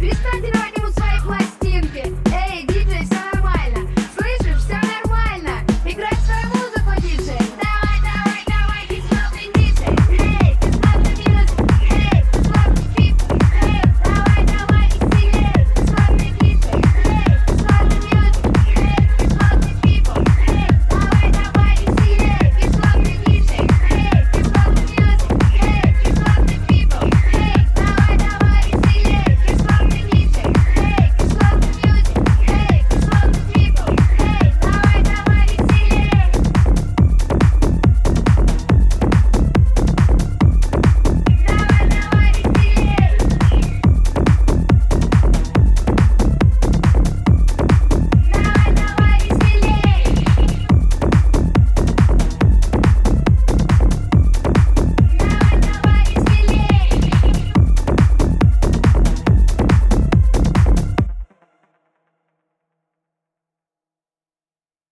Lütfen dinle.